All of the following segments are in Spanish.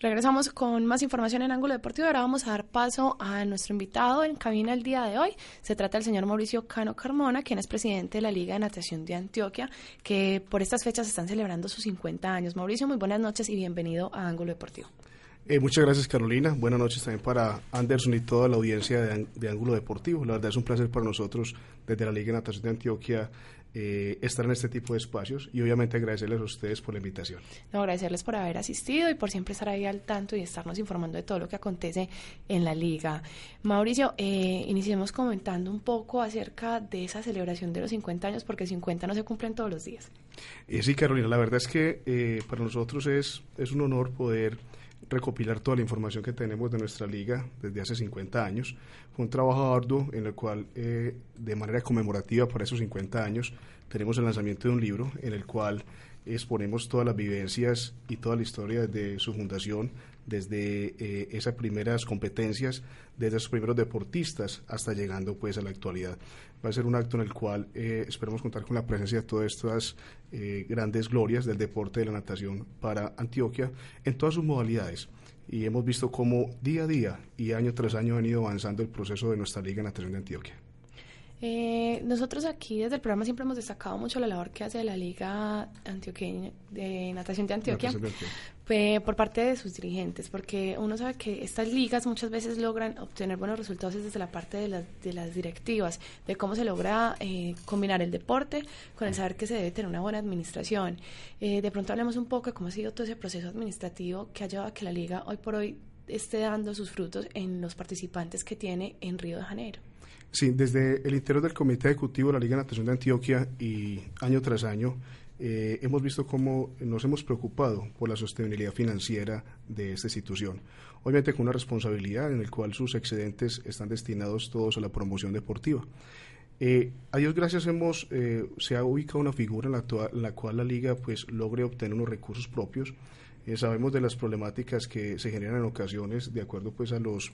Regresamos con más información en Ángulo Deportivo. Ahora vamos a dar paso a nuestro invitado en cabina el día de hoy. Se trata del señor Mauricio Cano Carmona, quien es presidente de la Liga de Natación de Antioquia, que por estas fechas están celebrando sus 50 años. Mauricio, muy buenas noches y bienvenido a Ángulo Deportivo. Eh, muchas gracias Carolina, buenas noches también para Anderson y toda la audiencia de, de, Ángulo Deportivo. La verdad es un placer para nosotros desde la Liga de Natación de Antioquia eh, estar en este tipo de espacios y obviamente agradecerles a ustedes por la invitación. No, agradecerles por haber asistido y por siempre estar ahí al tanto y estarnos informando de todo lo que acontece en la liga. Mauricio, eh, iniciemos comentando un poco acerca de esa celebración de los 50 años porque 50 no se cumplen todos los días. Eh, sí, Carolina, la verdad es que eh, para nosotros es, es un honor poder recopilar toda la información que tenemos de nuestra liga desde hace 50 años. Fue un trabajo arduo en el cual, eh, de manera conmemorativa para esos 50 años, tenemos el lanzamiento de un libro en el cual exponemos todas las vivencias y toda la historia de su fundación, desde eh, esas primeras competencias, desde esos primeros deportistas hasta llegando pues a la actualidad. Va a ser un acto en el cual eh, esperemos contar con la presencia de todas estas eh, grandes glorias del deporte de la natación para Antioquia en todas sus modalidades. Y hemos visto cómo día a día y año tras año ha venido avanzando el proceso de nuestra Liga de Natación de Antioquia. Eh, nosotros aquí desde el programa siempre hemos destacado mucho la labor que hace la Liga Antioqueña de Natación de Antioquia por parte de sus dirigentes, porque uno sabe que estas ligas muchas veces logran obtener buenos resultados desde la parte de las, de las directivas, de cómo se logra eh, combinar el deporte con el saber que se debe tener una buena administración. Eh, de pronto hablemos un poco de cómo ha sido todo ese proceso administrativo que ha llevado a que la liga hoy por hoy esté dando sus frutos en los participantes que tiene en Río de Janeiro. Sí, desde el interior del Comité Ejecutivo de la Liga de Natación de Antioquia y año tras año eh, hemos visto cómo nos hemos preocupado por la sostenibilidad financiera de esta institución. Obviamente con una responsabilidad en la cual sus excedentes están destinados todos a la promoción deportiva. Eh, a Dios gracias hemos, eh, se ha ubicado una figura en la, en la, cual la liga pues logre obtener unos recursos propios. Eh, sabemos de las problemáticas que se generan en ocasiones de acuerdo pues a los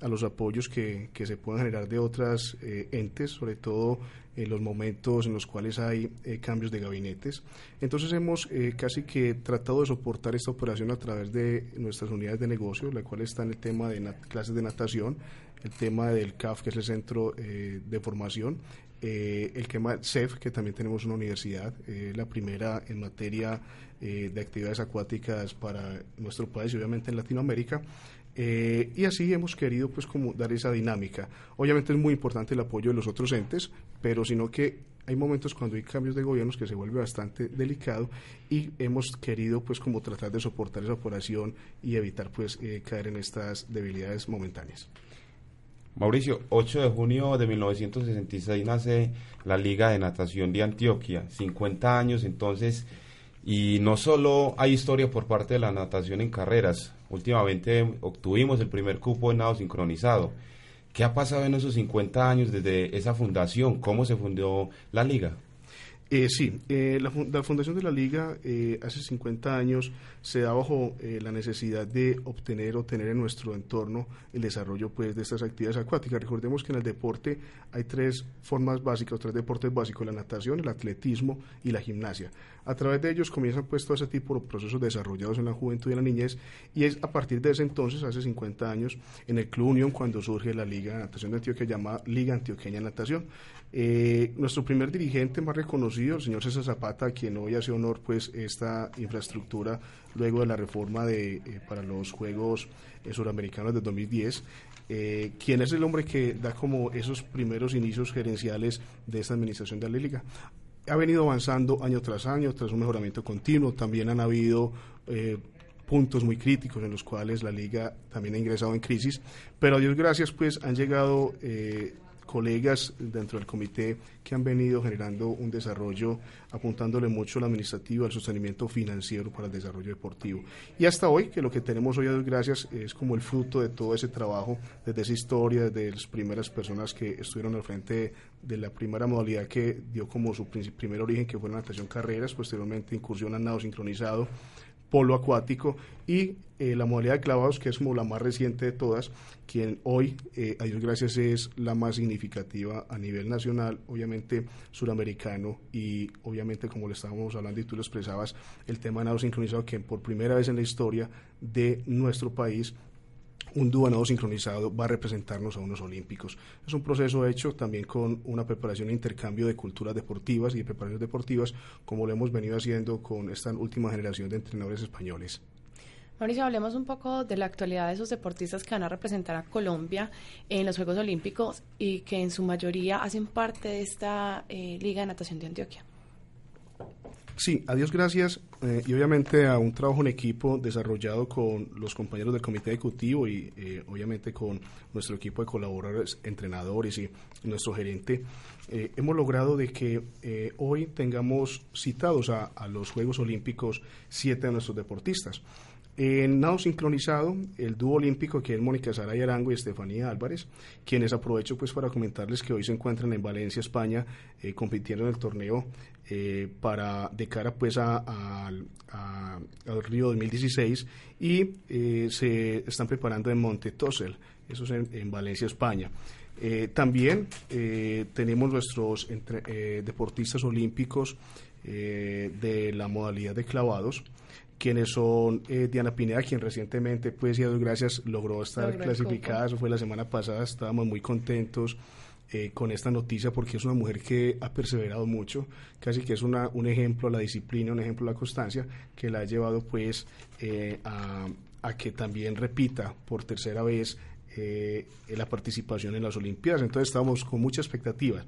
a los apoyos que, que se puedan generar de otras eh, entes, sobre todo en los momentos en los cuales hay eh, cambios de gabinetes. Entonces hemos eh, casi que tratado de soportar esta operación a través de nuestras unidades de negocio, la cual está en el tema de clases de natación, el tema del CAF, que es el centro de formación, el tema CEF, que también tenemos una universidad, la primera en materia de actividades acuáticas para nuestro país y obviamente en Latinoamérica. Eh, y así hemos querido pues como dar esa dinámica. Obviamente es muy importante el apoyo de los otros entes, pero sino que hay momentos cuando hay cambios de gobiernos que se vuelve bastante delicado y hemos querido pues como tratar de soportar esa operación y evitar pues eh, caer en estas debilidades momentáneas. Mauricio, 8 de junio de 1966 nace la Liga de Natación de Antioquia, 50 años entonces, y no solo hay historia por parte de la natación en carreras, Últimamente obtuvimos el primer cupo en nado sincronizado. ¿Qué ha pasado en esos 50 años desde esa fundación? ¿Cómo se fundó la liga? Eh, sí, eh, la, fundación de la Liga eh, hace 50 años se da bajo eh, la necesidad de obtener o tener en nuestro entorno el desarrollo pues, de estas actividades acuáticas. Recordemos que en el deporte hay tres formas básicas, tres deportes básicos, la natación, el atletismo y la gimnasia. A través de ellos comienzan pues todo ese tipo de procesos desarrollados en la juventud y en la niñez y es a partir de ese entonces, hace 50 años, en el Club Unión cuando surge la Liga de Natación de Antioquia llamada Liga Antioqueña de Natación. Nuestro primer dirigente más reconocido el señor César Zapata, quien hoy hace honor pues esta infraestructura luego de la reforma de, eh, para los Juegos eh, Suramericanos de 2010, eh, quien es el hombre que da como esos primeros inicios gerenciales de esta administración de la Liga. Ha venido avanzando año tras año, tras un mejoramiento continuo, también han habido puntos muy críticos en los cuales la liga también ha ingresado en crisis, pero a Dios gracias pues han llegado colegas dentro del comité que han venido generando un desarrollo apuntándole mucho al administrativo, al sostenimiento financiero para el desarrollo deportivo. Y hasta hoy, que lo que tenemos hoy a Dios gracias es como el fruto de todo ese trabajo, desde esa historia, desde las primeras personas que estuvieron al frente de la primera modalidad que dio como su primer origen, que fue la natación carreras, posteriormente incursión al nado sincronizado, polo acuático y eh, la modalidad de clavados, que es como la más reciente de todas, quien hoy, eh, a Dios gracias, es la más significativa a nivel nacional, obviamente suramericano y obviamente, como le estábamos hablando y tú lo expresabas, el tema de nado sincronizado, que por primera vez en la historia de nuestro país un dúo nado sincronizado va a representarnos a unos olímpicos. Es un proceso hecho también con una preparación e intercambio de culturas deportivas y de preparaciones deportivas, como lo hemos venido haciendo con esta última generación de entrenadores españoles. Mauricio, hablemos un poco de la actualidad de esos deportistas que van a representar a Colombia en los Juegos Olímpicos y que en su mayoría hacen parte de esta eh, Liga de Natación de Antioquia. Sí, a Dios gracias eh, y obviamente a un trabajo en equipo desarrollado con los compañeros del comité ejecutivo y eh, obviamente con nuestro equipo de colaboradores, entrenadores y nuestro gerente, hemos logrado de que hoy tengamos citados a, los Juegos Olímpicos siete de nuestros deportistas. En nado sincronizado, el dúo olímpico que es Mónica Sara Arango y Estefanía Álvarez, quienes aprovecho pues para comentarles que hoy se encuentran en Valencia, España, eh, compitiendo en el torneo eh, para de cara pues a, al Río 2016 y eh, se están preparando en Monte Tossel, eso es en, Valencia, España. también tenemos nuestros deportistas olímpicos de la modalidad de clavados quienes son eh, Diana Pineda, quien recientemente, pues, y a gracias, logró estar clasificada, eso fue la semana pasada, estábamos muy contentos eh, con esta noticia porque es una mujer que ha perseverado mucho, casi que es una, un ejemplo a la disciplina, un ejemplo a la constancia, que la ha llevado, pues, eh, a, que también repita por tercera vez la participación en las Olimpiadas. Entonces, estamos con mucha expectativa.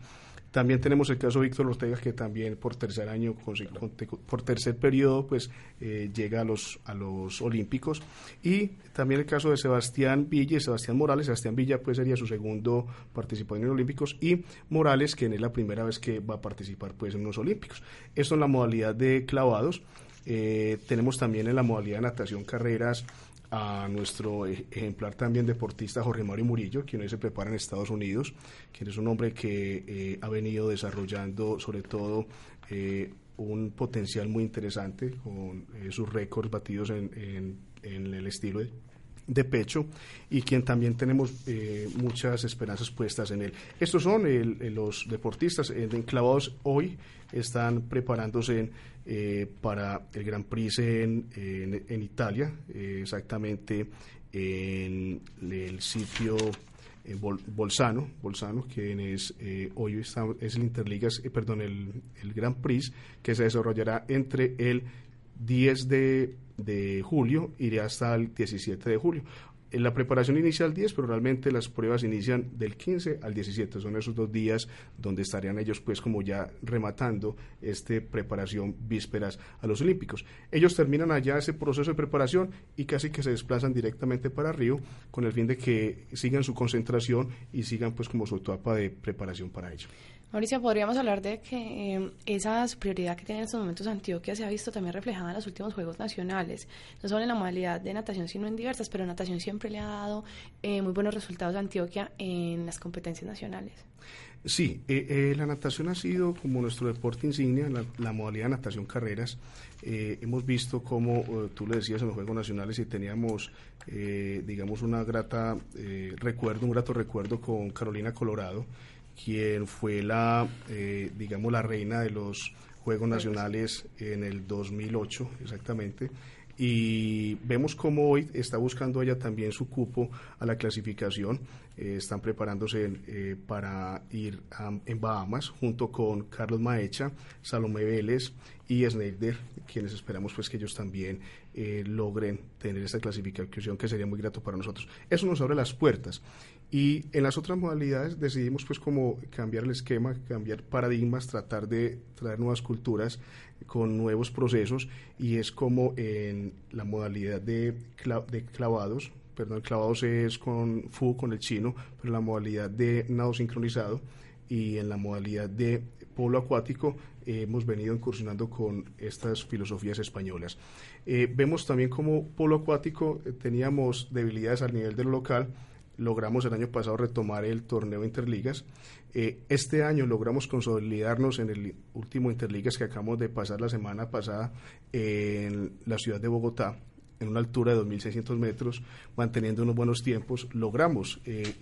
También tenemos el caso de Víctor Ortega, que también por tercer año, por tercer periodo, pues eh, llega a los, a los Olímpicos. Y también el caso de Sebastián Villa y Sebastián Morales. Sebastián Villa, pues sería su segundo participación en los Olímpicos. Y Morales, que es la primera vez que va a participar pues en los Olímpicos. Esto en la modalidad de clavados. Eh, tenemos también en la modalidad de natación carreras a nuestro e-, ejemplar también deportista Jorge Mario Murillo, quien hoy se prepara en Estados Unidos, quien es un hombre que eh, ha venido desarrollando sobre todo eh, un potencial muy interesante con eh, sus récords batidos en, en, en el estilo de, pecho y quien también tenemos muchas esperanzas puestas en él. Estos son los deportistas enclavados hoy, están preparándose eh, para el Gran Prix en, en, Italia, eh, exactamente en el sitio Bolzano, Bolzano, que es hoy está, es el Interligas, perdón, el, el Gran Prix que se desarrollará entre el 10 de, de julio, iré hasta el 17 de julio. En la preparación inicial 10, pero realmente las pruebas inician del 15 al 17. Son esos dos días donde estarían ellos pues como ya rematando esta preparación vísperas a los Olímpicos. Ellos terminan allá ese proceso de preparación y casi que se desplazan directamente para Río con el fin de que sigan su concentración y sigan pues como su etapa de preparación para ello. Mauricio, podríamos hablar de que eh, esa superioridad que tiene en estos momentos Antioquia se ha visto también reflejada en los últimos Juegos Nacionales, no solo en la modalidad de natación, sino en diversas, pero natación siempre le ha dado eh, muy buenos resultados a Antioquia en las competencias nacionales. Sí, eh, la natación ha sido como nuestro deporte insignia, la, la modalidad de natación carreras. hemos visto como tú le decías en los Juegos Nacionales y teníamos, digamos, una grata recuerdo, un grato recuerdo con Carolina Colorado quien fue la, eh, digamos, la reina de los Juegos Nacionales en el 2008, exactamente. Y vemos cómo hoy está buscando ella también su cupo a la clasificación. Eh, están preparándose eh, para ir en Bahamas junto con Carlos Maecha, Salomé Vélez y Sneider, quienes esperamos pues que ellos también logren tener esta clasificación que sería muy grato para nosotros. Eso nos abre las puertas y en las otras modalidades decidimos pues como cambiar el esquema, cambiar paradigmas, tratar de traer nuevas culturas con nuevos procesos y es como en la modalidad de, de clavados, perdón, clavados es con FU, con el chino, pero la modalidad de nado sincronizado y en la modalidad de polo acuático hemos venido incursionando con estas filosofías españolas. Eh, vemos también como polo acuático eh, teníamos debilidades al nivel del local, logramos el año pasado retomar el torneo Interligas. Eh, este año logramos consolidarnos en el último Interligas que acabamos de pasar la semana pasada en la ciudad de Bogotá, en una altura de 2.600 metros, manteniendo unos buenos tiempos. Logramos eh,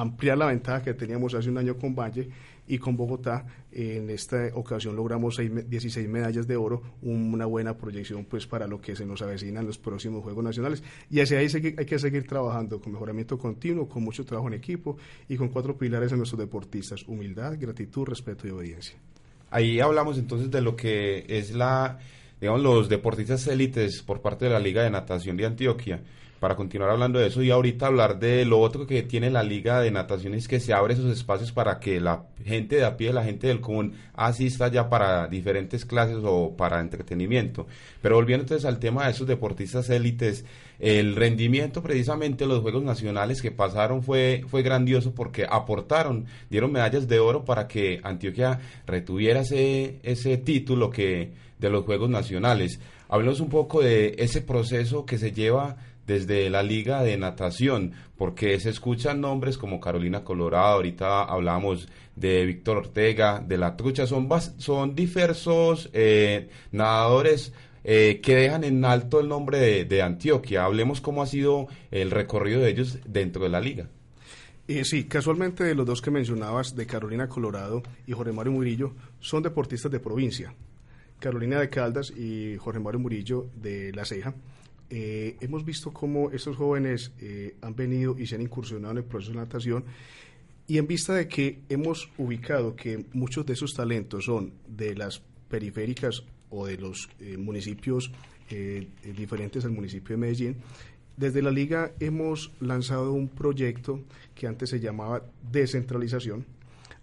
ampliar la ventaja que teníamos hace un año con Valle y con Bogotá. En esta ocasión logramos 16 medallas de oro, una buena proyección pues para lo que se nos avecina en los próximos Juegos Nacionales. Y hacia ahí hay que seguir trabajando con mejoramiento continuo, con mucho trabajo en equipo y con cuatro pilares en nuestros deportistas, humildad, gratitud, respeto y obediencia. Ahí hablamos entonces de lo que es la, digamos, los deportistas élites por parte de la Liga de Natación de Antioquia para continuar hablando de eso y ahorita hablar de lo otro que tiene la Liga de Natación es que se abre esos espacios para que la gente de a pie, la gente del común asista ya para diferentes clases o para entretenimiento. Pero volviendo entonces al tema de esos deportistas élites, el rendimiento precisamente de los Juegos Nacionales que pasaron fue, fue grandioso porque aportaron, dieron medallas de oro para que Antioquia retuviera ese, ese título que de los Juegos Nacionales. Hablemos un poco de ese proceso que se lleva desde la Liga de Natación, porque se escuchan nombres como Carolina Colorado, ahorita hablamos de Víctor Ortega, de La Trucha, son, son diversos eh, nadadores eh, que dejan en alto el nombre de, Antioquia. Hablemos cómo ha sido el recorrido de ellos dentro de la liga. Eh, sí, casualmente de los dos que mencionabas, de Carolina Colorado y Jorge Mario Murillo, son deportistas de provincia. Carolina de Caldas y Jorge Mario Murillo de La Ceja eh, hemos visto cómo estos jóvenes eh, han venido y se han incursionado en el proceso de natación y en vista de que hemos ubicado que muchos de esos talentos son de las periféricas o de los eh, municipios diferentes al municipio de Medellín, desde la liga hemos lanzado un proyecto que antes se llamaba descentralización,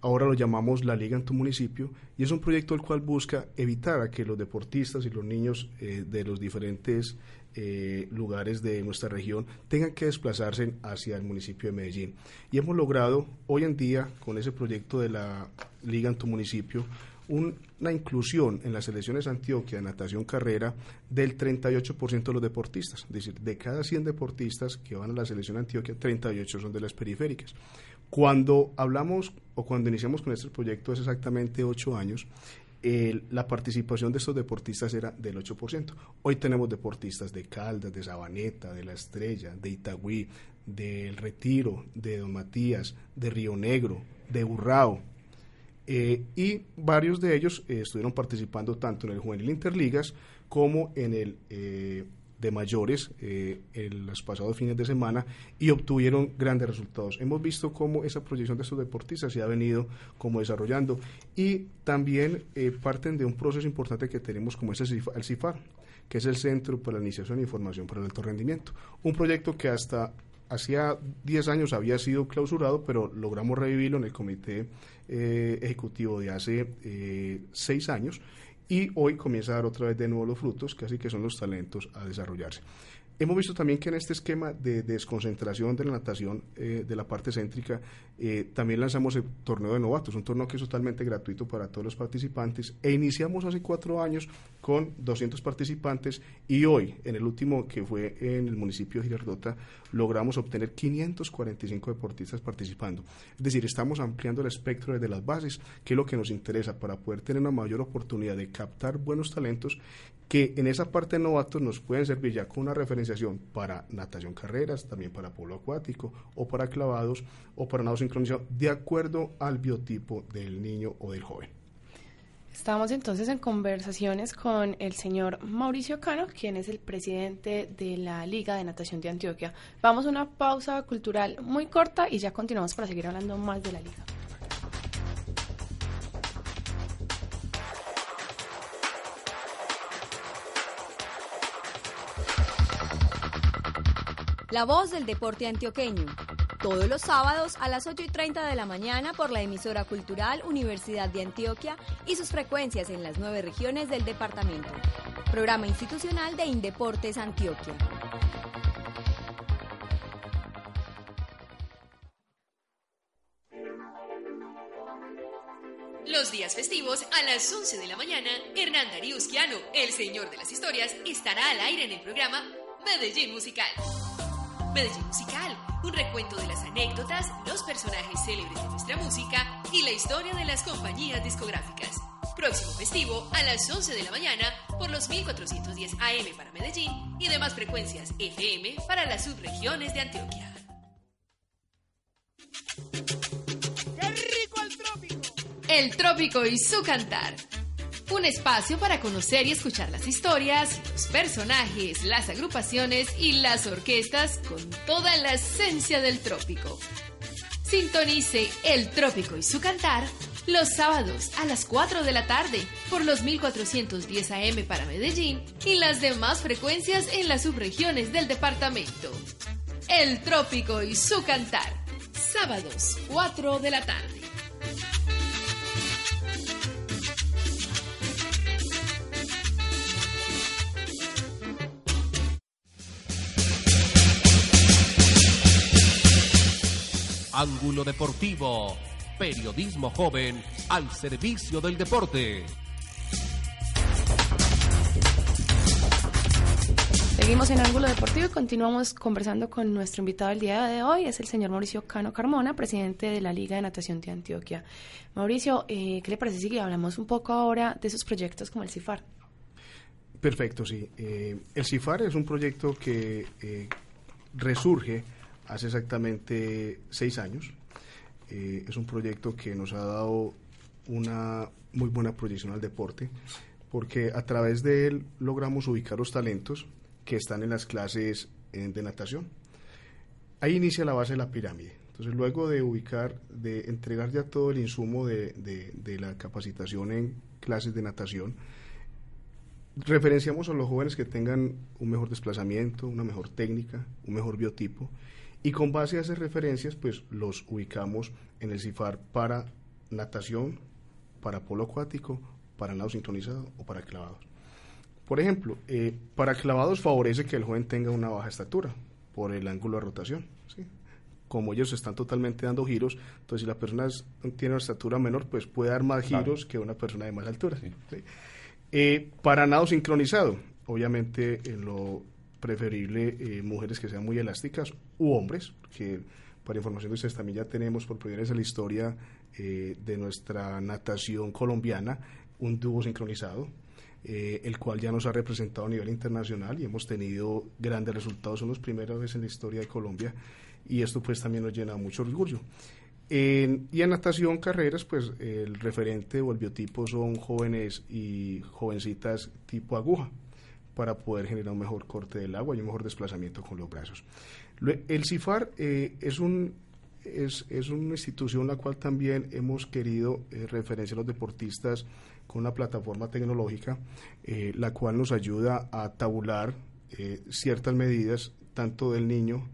ahora lo llamamos la liga en tu municipio y es un proyecto el cual busca evitar a que los deportistas y los niños de los diferentes eh, lugares de nuestra región tengan que desplazarse hacia el municipio de Medellín. Y hemos logrado hoy en día, con ese proyecto de la Liga en tu municipio, una inclusión en las selecciones Antioquia de natación carrera del 38% de los deportistas. Es decir, de cada 100 deportistas que van a la selección Antioquia, 38 son de las periféricas. Cuando hablamos o cuando iniciamos con este proyecto es exactamente 8 años, la participación de estos deportistas era del 8%. Hoy tenemos deportistas de Caldas, de Sabaneta, de La Estrella, de Itagüí, del Retiro, de Don Matías, de Río Negro, de Urrao. Eh, y varios de ellos eh, estuvieron participando tanto en el Juvenil Interligas como en el eh, de mayores eh, en los pasados fines de semana y obtuvieron grandes resultados. Hemos visto cómo esa proyección de estos deportistas se ha venido como desarrollando y también eh, parten de un proceso importante que tenemos como es el CIFAR, que es el Centro para la Iniciación e Información para el Alto Rendimiento. Un proyecto que hasta hacía 10 años había sido clausurado, pero logramos revivirlo en el Comité eh, Ejecutivo de hace 6 años y hoy comienza a dar otra vez de nuevo los frutos, casi que son los talentos a desarrollarse. Hemos visto también que en este esquema de desconcentración de la natación eh, de la parte céntrica, eh, también lanzamos el torneo de novatos, un torneo que es totalmente gratuito para todos los participantes. E iniciamos hace cuatro años con 200 participantes y hoy, en el último que fue en el municipio de Girardota, logramos obtener 545 deportistas participando. Es decir, estamos ampliando el espectro desde las bases, que es lo que nos interesa para poder tener una mayor oportunidad de captar buenos talentos que en esa parte de novatos nos pueden servir ya con una para natación carreras, también para polo acuático o para clavados o para nado sincronizado, de acuerdo al biotipo del niño o del joven. Estamos entonces en conversaciones con el señor Mauricio Cano, quien es el presidente de la Liga de Natación de Antioquia. Vamos a una pausa cultural muy corta y ya continuamos para seguir hablando más de la liga. La voz del deporte antioqueño. Todos los sábados a las 8 y 30 de la mañana por la emisora cultural Universidad de Antioquia y sus frecuencias en las nueve regiones del departamento. Programa institucional de Indeportes Antioquia. Los días festivos a las 11 de la mañana, Hernán Darío el señor de las historias, estará al aire en el programa Medellín Musical. Medellín Musical un recuento de las anécdotas, los personajes célebres de nuestra música y la historia de las compañías discográficas. Próximo festivo a las 11 de la mañana por los 1410 AM para Medellín y demás frecuencias FM para las subregiones de Antioquia. ¡Qué rico el trópico! El trópico y su cantar. Un espacio para conocer y escuchar las historias, los personajes, las agrupaciones y las orquestas con toda la esencia del trópico. Sintonice El Trópico y su cantar los sábados a las 4 de la tarde por los 1410 AM para Medellín y las demás frecuencias en las subregiones del departamento. El Trópico y su cantar. Sábados 4 de la tarde. Ángulo Deportivo, periodismo joven al servicio del deporte. Seguimos en Ángulo Deportivo y continuamos conversando con nuestro invitado del día de hoy, es el señor Mauricio Cano Carmona, presidente de la Liga de Natación de Antioquia. Mauricio, eh, ¿qué le parece si hablamos un poco ahora de esos proyectos como el CIFAR? Perfecto, sí. Eh, el CIFAR es un proyecto que eh, resurge hace exactamente seis años. Eh, es un proyecto que nos ha dado una muy buena proyección al deporte, porque a través de él logramos ubicar los talentos que están en las clases eh, de natación. Ahí inicia la base de la pirámide. Entonces, luego de ubicar, de entregar ya todo el insumo de, de la capacitación en clases de natación, referenciamos a los jóvenes que tengan un mejor desplazamiento, una mejor técnica, un mejor biotipo y con base a esas referencias, pues los ubicamos en el CIFAR para natación, para polo acuático, para nado sincronizado o para clavados. Por ejemplo, eh, para clavados favorece que el joven tenga una baja estatura por el ángulo de rotación. Como ellos están totalmente dando giros, entonces si la persona tiene una estatura menor, pues puede dar más giros que una persona de más altura. Eh, para nado sincronizado, obviamente en lo preferible eh, mujeres que sean muy elásticas u hombres, que para información de ustedes también ya tenemos por primera vez en la historia eh, de nuestra natación colombiana un dúo sincronizado, eh, el cual ya nos ha representado a nivel internacional y hemos tenido grandes resultados, son los primeros veces en la historia de Colombia y esto pues también nos llena mucho orgullo. y en natación, carreras, pues el referente o el biotipo son jóvenes y jovencitas tipo aguja, para poder generar un mejor corte del agua y un mejor desplazamiento con los brazos. El CIFAR eh, es, un, es, es, una institución la cual también hemos querido eh, referenciar a los deportistas con una plataforma tecnológica, eh, la cual nos ayuda a tabular ciertas medidas, tanto del niño,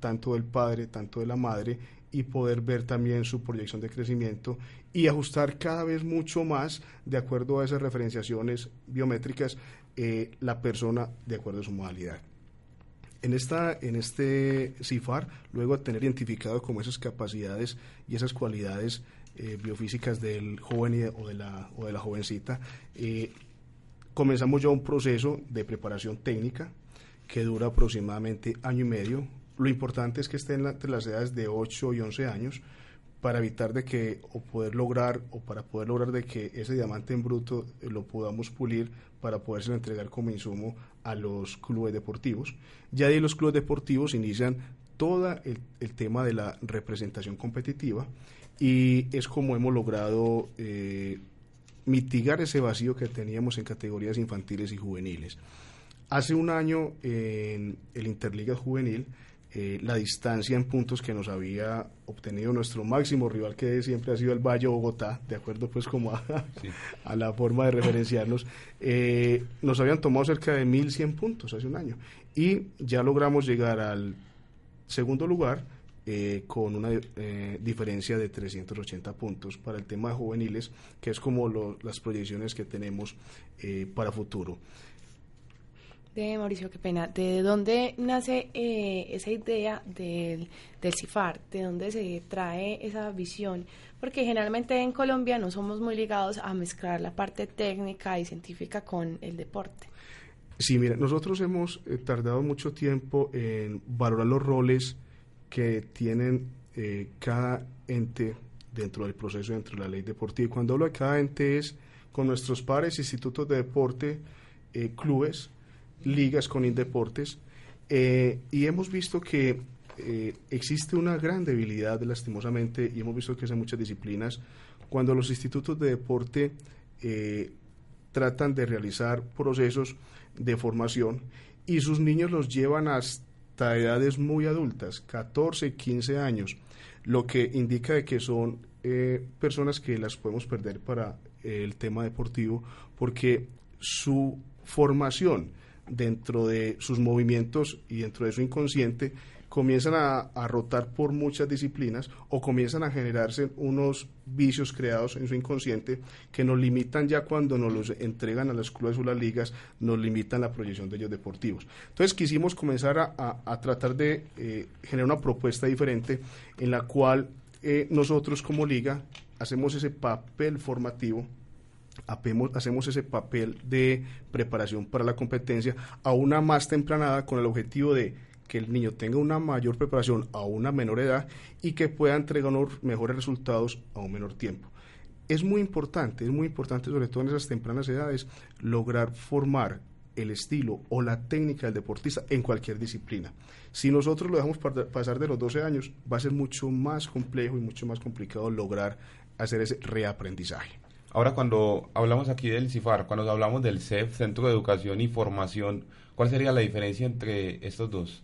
tanto del padre, tanto de la madre, y poder ver también su proyección de crecimiento y ajustar cada vez mucho más de acuerdo a esas referenciaciones biométricas eh, la persona de acuerdo a su modalidad. En, esta, en este CIFAR, luego de tener identificado como esas capacidades y esas cualidades eh, biofísicas del joven o, de la, o de la jovencita, eh, comenzamos ya un proceso de preparación técnica que dura aproximadamente año y medio. Lo importante es que estén entre las edades de 8 y 11 años para evitar de que o poder lograr o para poder lograr de que ese diamante en bruto lo podamos pulir para poderse entregar como insumo a los clubes deportivos. Ya de los clubes deportivos inician todo el, tema de la representación competitiva y es como hemos logrado eh, mitigar ese vacío que teníamos en categorías infantiles y juveniles. Hace un año en el Interliga Juvenil eh, la distancia en puntos que nos había obtenido nuestro máximo rival que siempre ha sido el Valle Bogotá, de acuerdo pues como a, la forma de referenciarnos, eh, nos habían tomado cerca de 1.100 puntos hace un año. Y ya logramos llegar al segundo lugar eh, con una diferencia de 380 puntos para el tema de juveniles, que es como las proyecciones que tenemos para futuro de Mauricio, qué pena. ¿De dónde nace eh, esa idea del, del CIFAR? ¿De dónde se trae esa visión? Porque generalmente en Colombia no somos muy ligados a mezclar la parte técnica y científica con el deporte. Sí, mira, nosotros hemos eh, tardado mucho tiempo en valorar los roles que tienen eh, cada ente dentro del proceso, dentro de la ley deportiva. Y cuando hablo de cada ente es con nuestros pares, institutos de deporte, eh, clubes, ligas con Indeportes, eh, y hemos visto que existe una gran debilidad, lastimosamente, y hemos visto que en muchas disciplinas, cuando los institutos de deporte tratan de realizar procesos de formación y sus niños los llevan hasta edades muy adultas, 14, 15 años, lo que indica de que son eh, personas que las podemos perder para el tema deportivo porque su formación dentro de sus movimientos y dentro de su inconsciente comienzan a, rotar por muchas disciplinas o comienzan a generarse unos vicios creados en su inconsciente que nos limitan ya cuando nos los entregan a las clubes o las ligas, nos limitan la proyección de ellos deportivos. Entonces quisimos comenzar a, tratar de eh, generar una propuesta diferente en la cual eh, nosotros como liga hacemos ese papel formativo hacemos ese papel de preparación para la competencia a una más tempranada con el objetivo de que el niño tenga una mayor preparación a una menor edad y que pueda entregar unos mejores resultados a un menor tiempo. Es muy importante, es muy importante, sobre todo en esas tempranas edades, lograr formar el estilo o la técnica del deportista en cualquier disciplina. Si nosotros lo dejamos pasar de los 12 años, va a ser mucho más complejo y mucho más complicado lograr hacer ese reaprendizaje. Ahora, cuando hablamos aquí del CIFAR, cuando hablamos del CEF, Centro de Educación y Formación, ¿cuál sería la diferencia entre estos dos?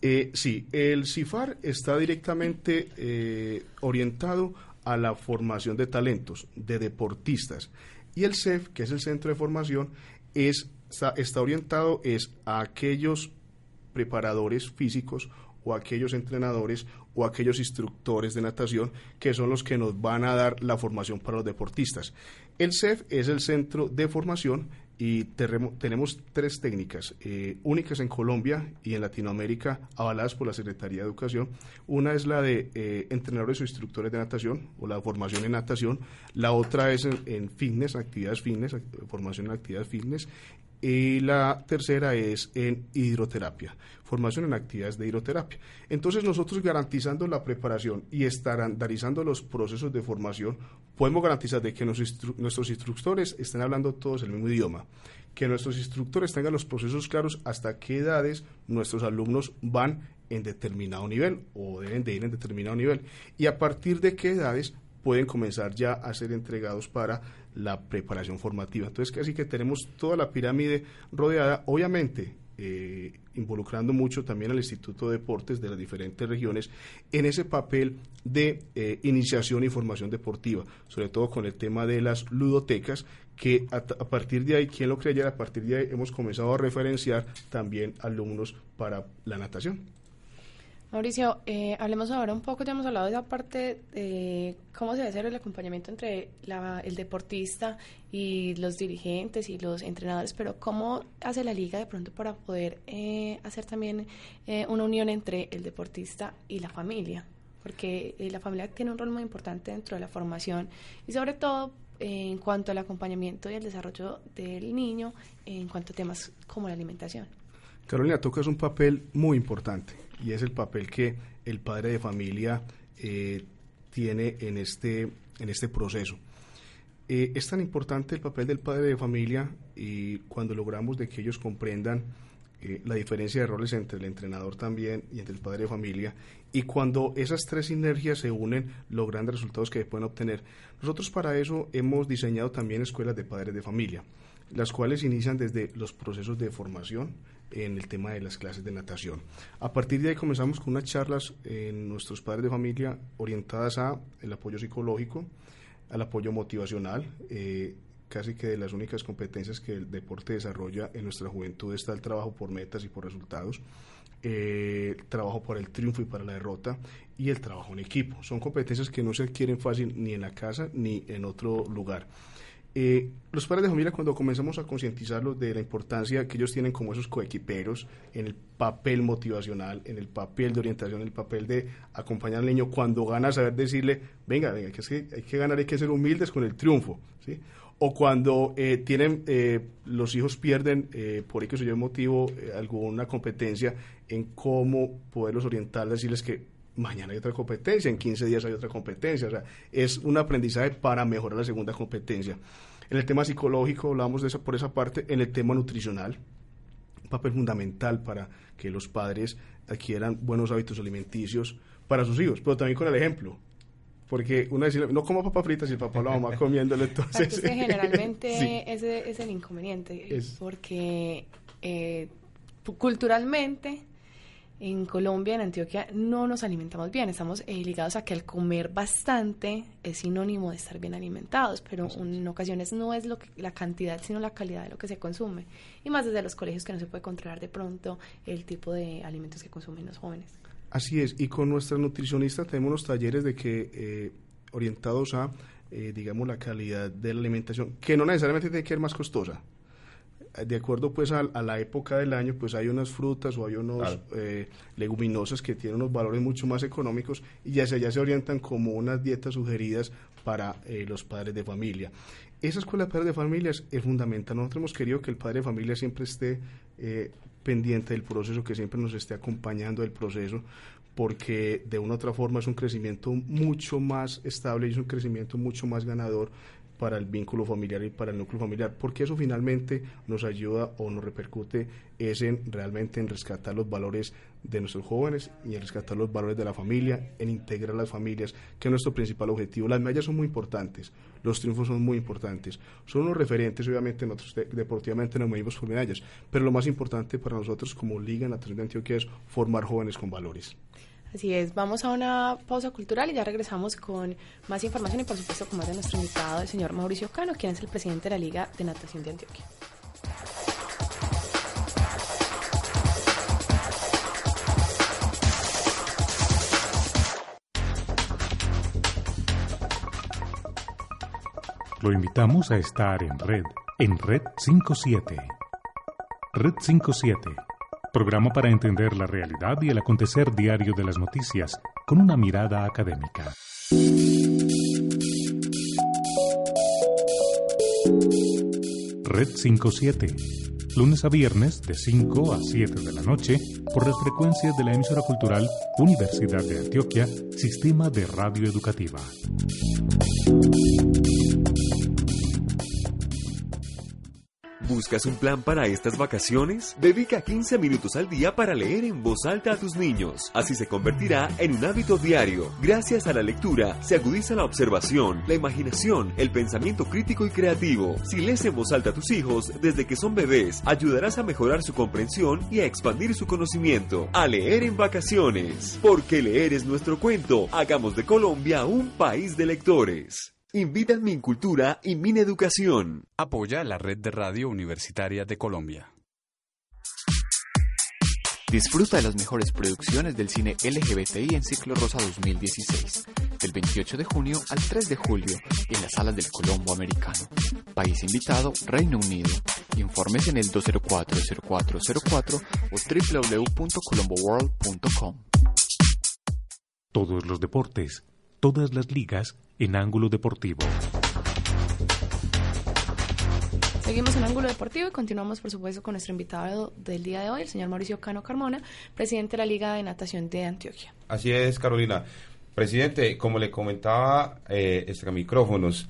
Eh, sí, el CIFAR está directamente eh, orientado a la formación de talentos, de deportistas. Y el CEF, que es el Centro de Formación, es, está, orientado es a aquellos preparadores físicos o aquellos entrenadores o aquellos instructores de natación que son los que nos van a dar la formación para los deportistas. El CEF es el centro de formación y tenemos tres técnicas eh, únicas en Colombia y en Latinoamérica avaladas por la Secretaría de Educación. Una es la de eh, entrenadores o instructores de natación o la formación en natación. La otra es en, en fitness, actividades fitness, formación en actividades fitness y la tercera es en hidroterapia, formación en actividades de hidroterapia. Entonces nosotros garantizando la preparación y estandarizando los procesos de formación, podemos garantizar de que nuestros instructores estén hablando todos el mismo idioma, que nuestros instructores tengan los procesos claros hasta qué edades nuestros alumnos van en determinado nivel o deben de ir en determinado nivel y a partir de qué edades pueden comenzar ya a ser entregados para la preparación formativa. Entonces, casi que tenemos toda la pirámide rodeada, obviamente eh, involucrando mucho también al Instituto de Deportes de las diferentes regiones en ese papel de eh, iniciación y formación deportiva, sobre todo con el tema de las ludotecas, que a, a partir de ahí, quien lo creyera, a partir de ahí hemos comenzado a referenciar también alumnos para la natación. Mauricio, eh, hablemos ahora un poco, ya hemos hablado de esa parte de cómo se debe hacer el acompañamiento entre el deportista y los dirigentes y los entrenadores, pero cómo hace la liga de pronto para poder eh, hacer también eh, una unión entre el deportista y la familia, porque la familia tiene un rol muy importante dentro de la formación y sobre todo en cuanto al acompañamiento y el desarrollo del niño en cuanto a temas como la alimentación. Carolina, tocas un papel muy importante y es el papel que el padre de familia eh, tiene en este, en este proceso. Eh, es tan importante el papel del padre de familia y cuando logramos de que ellos comprendan eh, la diferencia de roles entre el entrenador también y entre el padre de familia y cuando esas tres sinergias se unen los grandes resultados que pueden obtener. Nosotros para eso hemos diseñado también escuelas de padres de familia, las cuales inician desde los procesos de formación, en el tema de las clases de natación. A partir de ahí comenzamos con unas charlas en nuestros padres de familia orientadas a el apoyo psicológico, al apoyo motivacional, eh, casi que de las únicas competencias que el deporte desarrolla en nuestra juventud está el trabajo por metas y por resultados, eh, el trabajo por el triunfo y para la derrota y el trabajo en equipo. Son competencias que no se adquieren fácil ni en la casa ni en otro lugar. Eh, los padres de familia, cuando comenzamos a concientizarlos de la importancia que ellos tienen como esos coequiperos en el papel motivacional, en el papel de orientación, en el papel de acompañar al niño, cuando gana, saber decirle, venga, venga, que, hay que ganar, hay que ser humildes con el triunfo, ¿sí? o cuando eh, tienen eh, los hijos pierden eh, por X o Y motivo alguna competencia en cómo poderlos orientar, decirles que mañana hay otra competencia, en 15 días hay otra competencia, o sea, es un aprendizaje para mejorar la segunda competencia. En el tema psicológico hablamos de esa, por esa parte, en el tema nutricional, un papel fundamental para que los padres adquieran buenos hábitos alimenticios para sus hijos, pero también con el ejemplo porque uno dice, no como papa frita si el papá o la mamá comiéndolo, entonces... Es que generalmente ese es el inconveniente, porque eh, culturalmente en Colombia, en Antioquia, no nos alimentamos bien. Estamos eh, ligados a que el comer bastante es sinónimo de estar bien alimentados, pero en ocasiones no es lo que, la cantidad, sino la calidad de lo que se consume. Y más desde los colegios que no se puede controlar de pronto el tipo de alimentos que consumen los jóvenes. Así es, y con nuestra nutricionista tenemos unos talleres de que eh, orientados a, eh, digamos, la calidad de la alimentación, que no necesariamente tiene que ser más costosa. De acuerdo pues a, la época del año, pues hay unas frutas o hay unos eh, leguminosas que tienen unos valores mucho más económicos y ya se, ya se orientan como unas dietas sugeridas para los padres de familia. Esa escuela de padres de familias es fundamental. Nosotros hemos querido que el padre de familia siempre esté pendiente del proceso, que siempre nos esté acompañando del proceso, porque de una u otra forma es un crecimiento mucho más estable y es un crecimiento mucho más ganador para el vínculo familiar y para el núcleo familiar, porque eso finalmente nos ayuda o nos repercute es en realmente en rescatar los valores de nuestros jóvenes y en rescatar los valores de la familia, en integrar las familias, que es nuestro principal objetivo. Las medallas son muy importantes, los triunfos son muy importantes, son unos referentes, obviamente nosotros deportivamente nos medimos por medallas, pero lo más importante para nosotros como Liga Natación de Antioquia es formar jóvenes con valores. Así es, vamos a una pausa cultural y ya regresamos con más información y por supuesto con más de nuestro invitado, el señor Mauricio Cano, quien es el presidente de la Liga de Natación de Antioquia. Lo invitamos a estar en red, en Red 57. Red 57 programa para entender la realidad y el acontecer diario de las noticias con una mirada académica. Red 57, lunes a viernes de 5 a 7 de la noche por las frecuencias de la emisora cultural Universidad de Antioquia, Sistema de Radio Educativa. ¿Buscas un plan para estas vacaciones? Dedica 15 minutos al día para leer en voz alta a tus niños. Así se convertirá en un hábito diario. Gracias a la lectura se agudiza la observación, la imaginación, el pensamiento crítico y creativo. Si lees en voz alta a tus hijos desde que son bebés, ayudarás a mejorar su comprensión y a expandir su conocimiento. A leer en vacaciones. Porque leer es nuestro cuento. Hagamos de Colombia un país de lectores. Invitan mi Cultura y Min Educación. Apoya la red de radio universitaria de Colombia. Disfruta de las mejores producciones del cine LGBTI en Ciclo Rosa 2016, del 28 de junio al 3 de julio, en las salas del Colombo Americano. País invitado, Reino Unido. Informes en el 204-0404 o www.colomboworld.com. Todos los deportes, todas las ligas en Ángulo Deportivo. Seguimos en Ángulo Deportivo y continuamos, por supuesto, con nuestro invitado del día de hoy, el señor Mauricio Cano Carmona, presidente de la Liga de Natación de Antioquia. Así es, Carolina. Presidente, como le comentaba eh, extra micrófonos,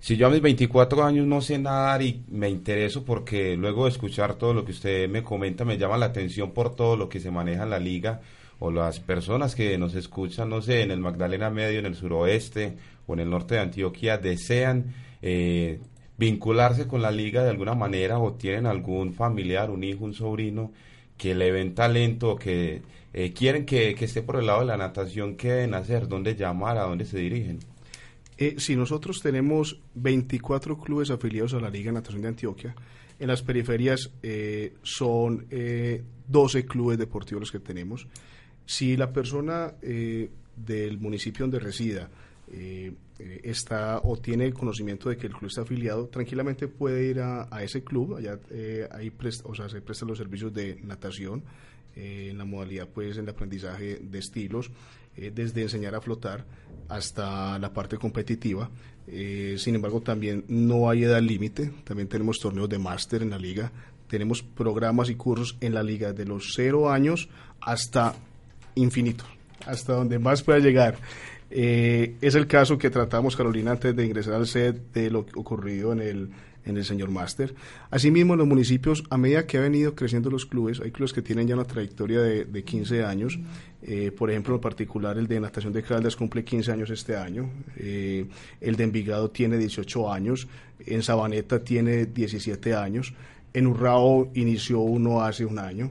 si yo a mis 24 años no sé nadar y me intereso porque luego de escuchar todo lo que usted me comenta me llama la atención por todo lo que se maneja en la liga o las personas que nos escuchan, no sé, en el Magdalena Medio, en el suroeste o en el norte de Antioquia desean eh, vincularse con la liga de alguna manera o tienen algún familiar, un hijo, un sobrino que le ven talento, que eh, quieren que, esté por el lado de la natación, ¿qué deben hacer? ¿Dónde llamar? ¿A dónde se dirigen? Eh, si nosotros tenemos 24 clubes afiliados a la Liga de Natación de Antioquia, en las periferias son 12 clubes deportivos los que tenemos. Si la persona del municipio donde resida eh, eh, está o tiene conocimiento de que el club está afiliado, tranquilamente puede ir a, ese club, allá eh, ahí o sea, se prestan los servicios de natación, en la modalidad pues en el aprendizaje de estilos, desde enseñar a flotar hasta la parte competitiva. Eh, sin embargo, también no hay edad límite. También tenemos torneos de máster en la liga. Tenemos programas y cursos en la liga de los cero años hasta infinito, hasta donde más pueda llegar. Eh, es el caso que tratamos, Carolina, antes de ingresar al set de lo ocurrido en el en el señor Máster. Asimismo, los municipios, a medida que ha venido creciendo los clubes, hay clubes que tienen ya una trayectoria de, de 15 años. Eh, por ejemplo, en particular, el de Natación de Caldas cumple 15 años este año. Eh, el de Envigado tiene 18 años. En Sabaneta tiene 17 años. En Urrao inició uno hace un año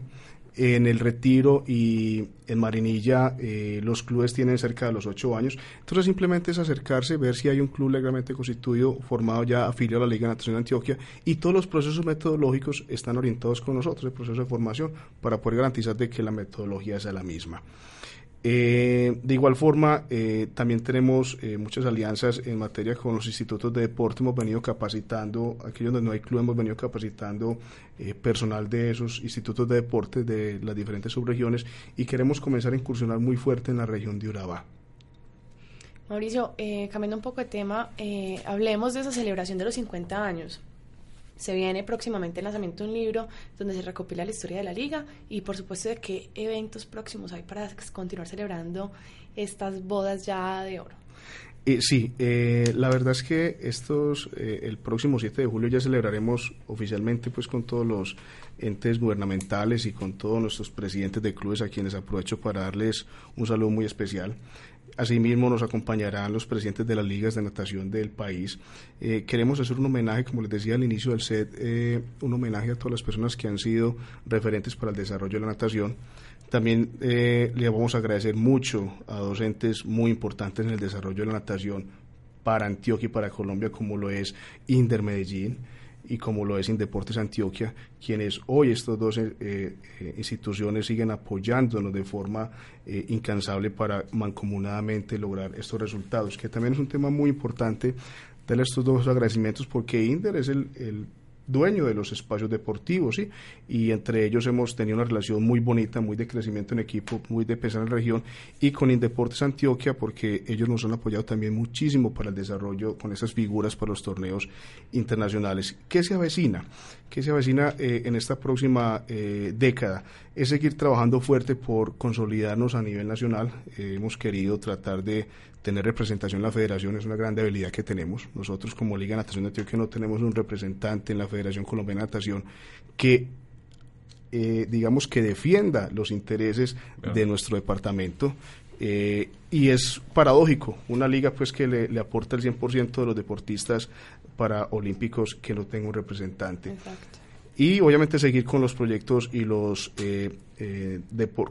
en el Retiro y en Marinilla eh, los clubes tienen cerca de los ocho años. Entonces simplemente es acercarse, ver si hay un club legalmente constituido, formado ya afiliado a la Liga Natación de Antioquia y todos los procesos metodológicos están orientados con nosotros, el proceso de formación, para poder garantizar de que la metodología sea la misma. Eh, de igual forma, eh, también tenemos eh, muchas alianzas en materia con los institutos de deporte. Hemos venido capacitando, aquellos donde no hay club, hemos venido capacitando personal de esos institutos de deporte de las diferentes subregiones y queremos comenzar a incursionar muy fuerte en la región de Urabá. Mauricio, cambiando un poco de tema, hablemos de esa celebración de los 50 años. Se viene próximamente el lanzamiento de un libro donde se recopila la historia de la liga y por supuesto de qué eventos próximos hay para continuar celebrando estas bodas ya de oro. Eh, sí, eh, la verdad es que estos, eh, el próximo 7 de julio ya celebraremos oficialmente pues con todos los entes gubernamentales y con todos nuestros presidentes de clubes a quienes aprovecho para darles un saludo muy especial. Asimismo nos acompañarán los presidentes de las ligas de natación del país. Eh, queremos hacer un homenaje, como les decía al inicio del set, eh, un homenaje a todas las personas que han sido referentes para el desarrollo de la natación. También eh, le vamos a agradecer mucho a docentes muy importantes en el desarrollo de la natación para Antioquia y para Colombia, como lo es Inder Medellín y como lo es Indeportes Antioquia, quienes hoy estas dos eh, eh, instituciones siguen apoyándonos de forma eh, incansable para mancomunadamente lograr estos resultados, que también es un tema muy importante. Darle estos dos agradecimientos porque Inder es el, el dueño de los espacios deportivos, ¿sí? Y entre ellos hemos tenido una relación muy bonita, muy de crecimiento en equipo, muy de pesar en la región, y con Indeportes Antioquia, porque ellos nos han apoyado también muchísimo para el desarrollo con esas figuras para los torneos internacionales. ¿Qué se avecina? ¿Qué se avecina eh, en esta próxima eh, década? Es seguir trabajando fuerte por consolidarnos a nivel nacional. Eh, hemos querido tratar de tener representación en la federación es una gran debilidad que tenemos. Nosotros como Liga de Natación de Antioquia no tenemos un representante en la Federación Colombiana de Natación que eh, digamos que defienda los intereses de nuestro departamento. Eh, y es paradójico, una liga pues que le, aporta el 100% de los deportistas para olímpicos que no tenga un representante. Y obviamente seguir con los proyectos y los, eh,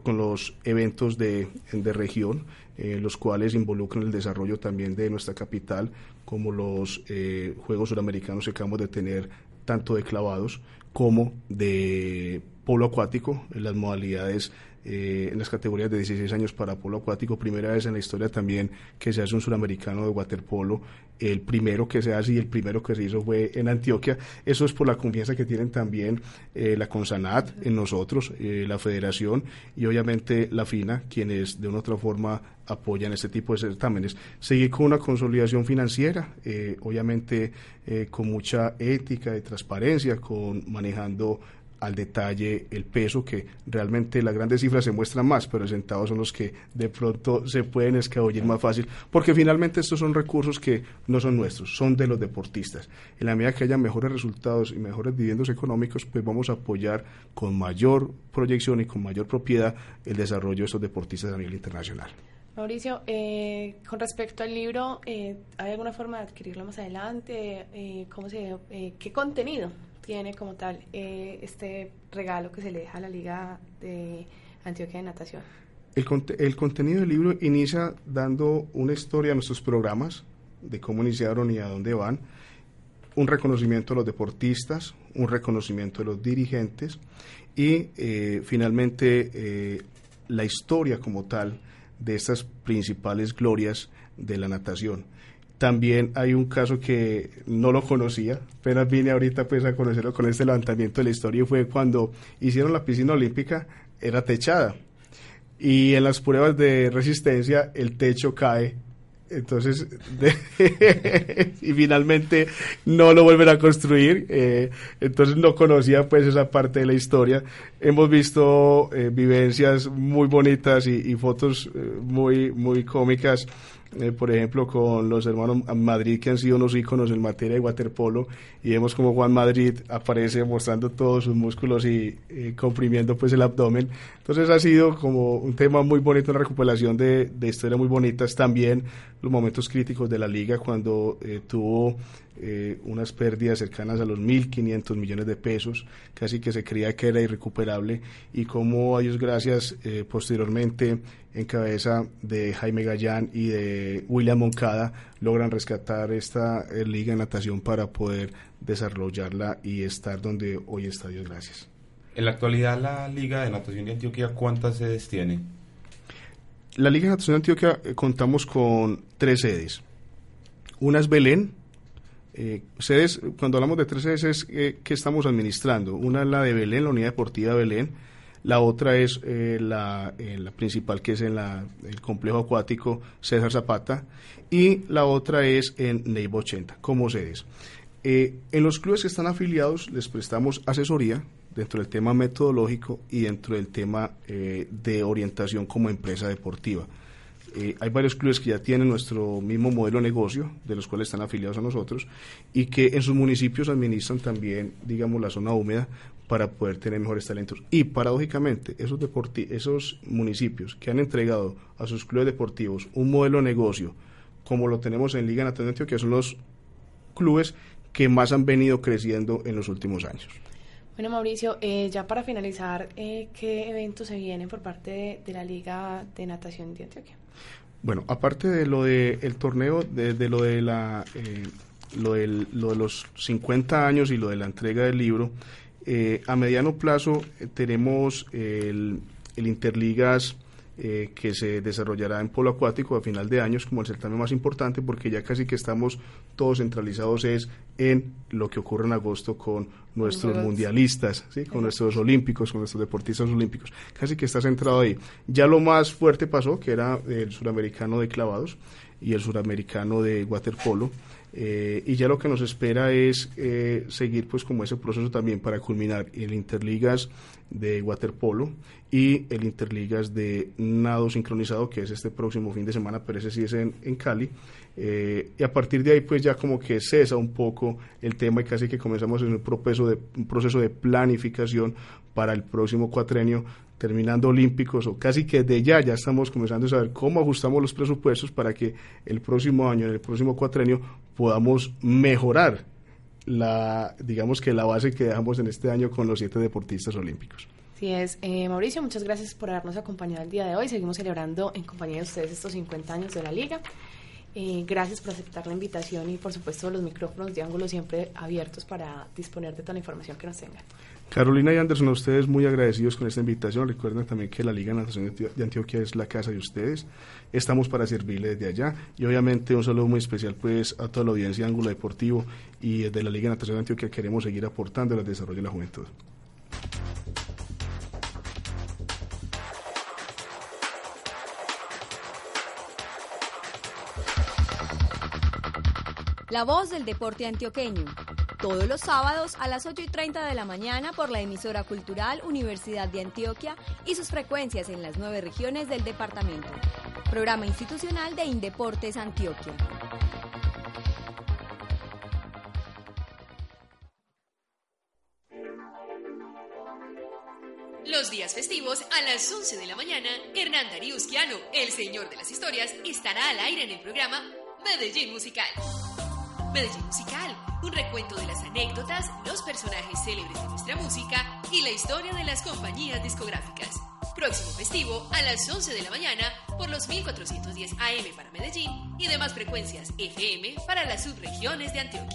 con los eventos de, de región. Eh, los cuales involucran el desarrollo también de nuestra capital, como los eh, Juegos Suramericanos que acabamos de tener, tanto de clavados como de polo acuático, en las modalidades eh, en las categorías de 16 años para polo acuático, primera vez en la historia también que se hace un suramericano de waterpolo, el primero que se hace y el primero que se hizo fue en Antioquia, eso es por la confianza que tienen también eh, la Consanat en nosotros, eh, la federación y obviamente la FINA, quienes de una u otra forma apoyan este tipo de certámenes. Seguir con una consolidación financiera, obviamente con mucha ética y transparencia, con manejando al detalle el peso, que realmente las grandes cifras se muestran más, pero los centavos son los que de pronto se pueden escabullir más fácil, porque finalmente estos son recursos que no son nuestros, son de los deportistas. En la medida que haya mejores resultados y mejores dividendos económicos, pues vamos a apoyar con mayor proyección y con mayor propiedad el desarrollo de estos deportistas a nivel internacional. Mauricio, eh, con respecto al libro, eh, ¿hay alguna forma de adquirirlo más adelante? Eh, ¿cómo se, ¿Qué contenido tiene como tal eh, este regalo que se le deja a la Liga de Antioquia de Natación? El, el contenido del libro inicia dando una historia a nuestros programas, de cómo iniciaron y a dónde van, un reconocimiento a los deportistas, un reconocimiento a los dirigentes y eh, finalmente eh, la historia como tal de estas principales glorias de la natación. También hay un caso que no lo conocía, apenas vine ahorita pues a conocerlo con este levantamiento de la historia y fue cuando hicieron la piscina olímpica, era techada. Y en las pruebas de resistencia el techo cae entonces y finalmente no lo vuelven a construir eh, entonces no conocía pues esa parte de la historia hemos visto eh, vivencias muy bonitas y, fotos eh, muy muy cómicas eh, por ejemplo, con los hermanos Madrid, que han sido unos íconos en materia de waterpolo, y vemos como Juan Madrid aparece mostrando todos sus músculos y, comprimiendo pues el abdomen. Entonces ha sido como un tema muy bonito, una recuperación de, de historias muy bonitas. También los momentos críticos de la liga cuando eh, tuvo eh, unas pérdidas cercanas a los 1.500 millones de pesos, casi que se creía que era irrecuperable, y como a Dios gracias, eh, posteriormente, en cabeza de Jaime Gallán y de William Moncada, logran rescatar esta eh, liga de natación para poder desarrollarla y estar donde hoy está, Dios gracias. En la actualidad, la Liga de Natación de Antioquia, ¿cuántas sedes tiene? La Liga de Natación de Antioquia contamos con tres sedes. Una es Belén, eh, sedes, cuando hablamos de tres sedes es eh, que estamos administrando. Una es la de Belén, la Unidad Deportiva de Belén. La otra es eh, la, la, principal, que es en la, el complejo acuático César Zapata. Y la otra es en Neiva 80, como sedes. en los clubes que están afiliados les prestamos asesoría dentro del tema metodológico y dentro del tema de orientación como empresa deportiva. Eh, hay varios clubes que ya tienen nuestro mismo modelo de negocio, de los cuales están afiliados a nosotros, y que en sus municipios administran también, digamos, la zona húmeda para poder tener mejores talentos. Y paradójicamente, esos, esos municipios que han entregado a sus clubes deportivos un modelo de negocio, como lo tenemos en Liga Nacional que son los clubes que más han venido creciendo en los últimos años. Bueno, Mauricio, eh, ya para finalizar, eh, ¿qué eventos se vienen por parte de la Liga de Natación de Antioquia? Bueno, aparte de lo del el torneo, de, lo de la eh, lo, del, lo, de los 50 años y lo de la entrega del libro, eh, a mediano plazo eh, tenemos el, el Interligas eh, que se desarrollará en polo acuático a final de años como el certamen más importante porque ya casi que estamos todos centralizados es en lo que ocurre en agosto con nuestros mundialistas, ¿sí? con nuestros olímpicos, con nuestros deportistas olímpicos. Casi que está centrado ahí. Ya lo más fuerte pasó, que era el suramericano de clavados y el suramericano de waterpolo. Eh, y ya lo que nos espera es eh, seguir pues como ese proceso también para culminar el Interligas de waterpolo y el Interligas de nado sincronizado que es este próximo fin de semana, pero ese sí es en, en Cali. Eh, y a partir de ahí pues ya como que cesa un poco el tema y casi que comenzamos en un proceso de, un proceso de planificación para el próximo cuatrenio terminando olímpicos o casi que de ya ya estamos comenzando a saber cómo ajustamos los presupuestos para que el próximo año, en el próximo cuatrenio, podamos mejorar la, digamos que la base que dejamos en este año con los siete deportistas olímpicos. Así es. Eh, Mauricio, muchas gracias por habernos acompañado el día de hoy. Seguimos celebrando en compañía de ustedes estos 50 años de la liga. Eh, gracias por aceptar la invitación y por supuesto los micrófonos de ángulo siempre abiertos para disponer de toda la información que nos tengan. Carolina y Anderson, a ustedes muy agradecidos con esta invitación. Recuerden también que la Liga Nacional de Antioquia es la casa de ustedes. Estamos para servirles desde allá. Y obviamente un saludo muy especial pues a toda la audiencia de Ángulo Deportivo y desde la Liga Nacional de Antioquia queremos seguir aportando al desarrollo de la juventud. La voz del deporte antioqueño todos los sábados a las 8 y 30 de la mañana por la emisora cultural Universidad de Antioquia y sus frecuencias en las nueve regiones del departamento. Programa institucional de Indeportes Antioquia. Los días festivos a las 11 de la mañana, Hernán Dariusquiano, el señor de las historias, estará al aire en el programa Medellín Musical. Medellín Musical, un recuento de las anécdotas, los personajes célebres de nuestra música y la historia de las compañías discográficas. Próximo festivo a las 11 de la mañana por los 1410 AM para Medellín y demás frecuencias FM para las subregiones de Antioquia.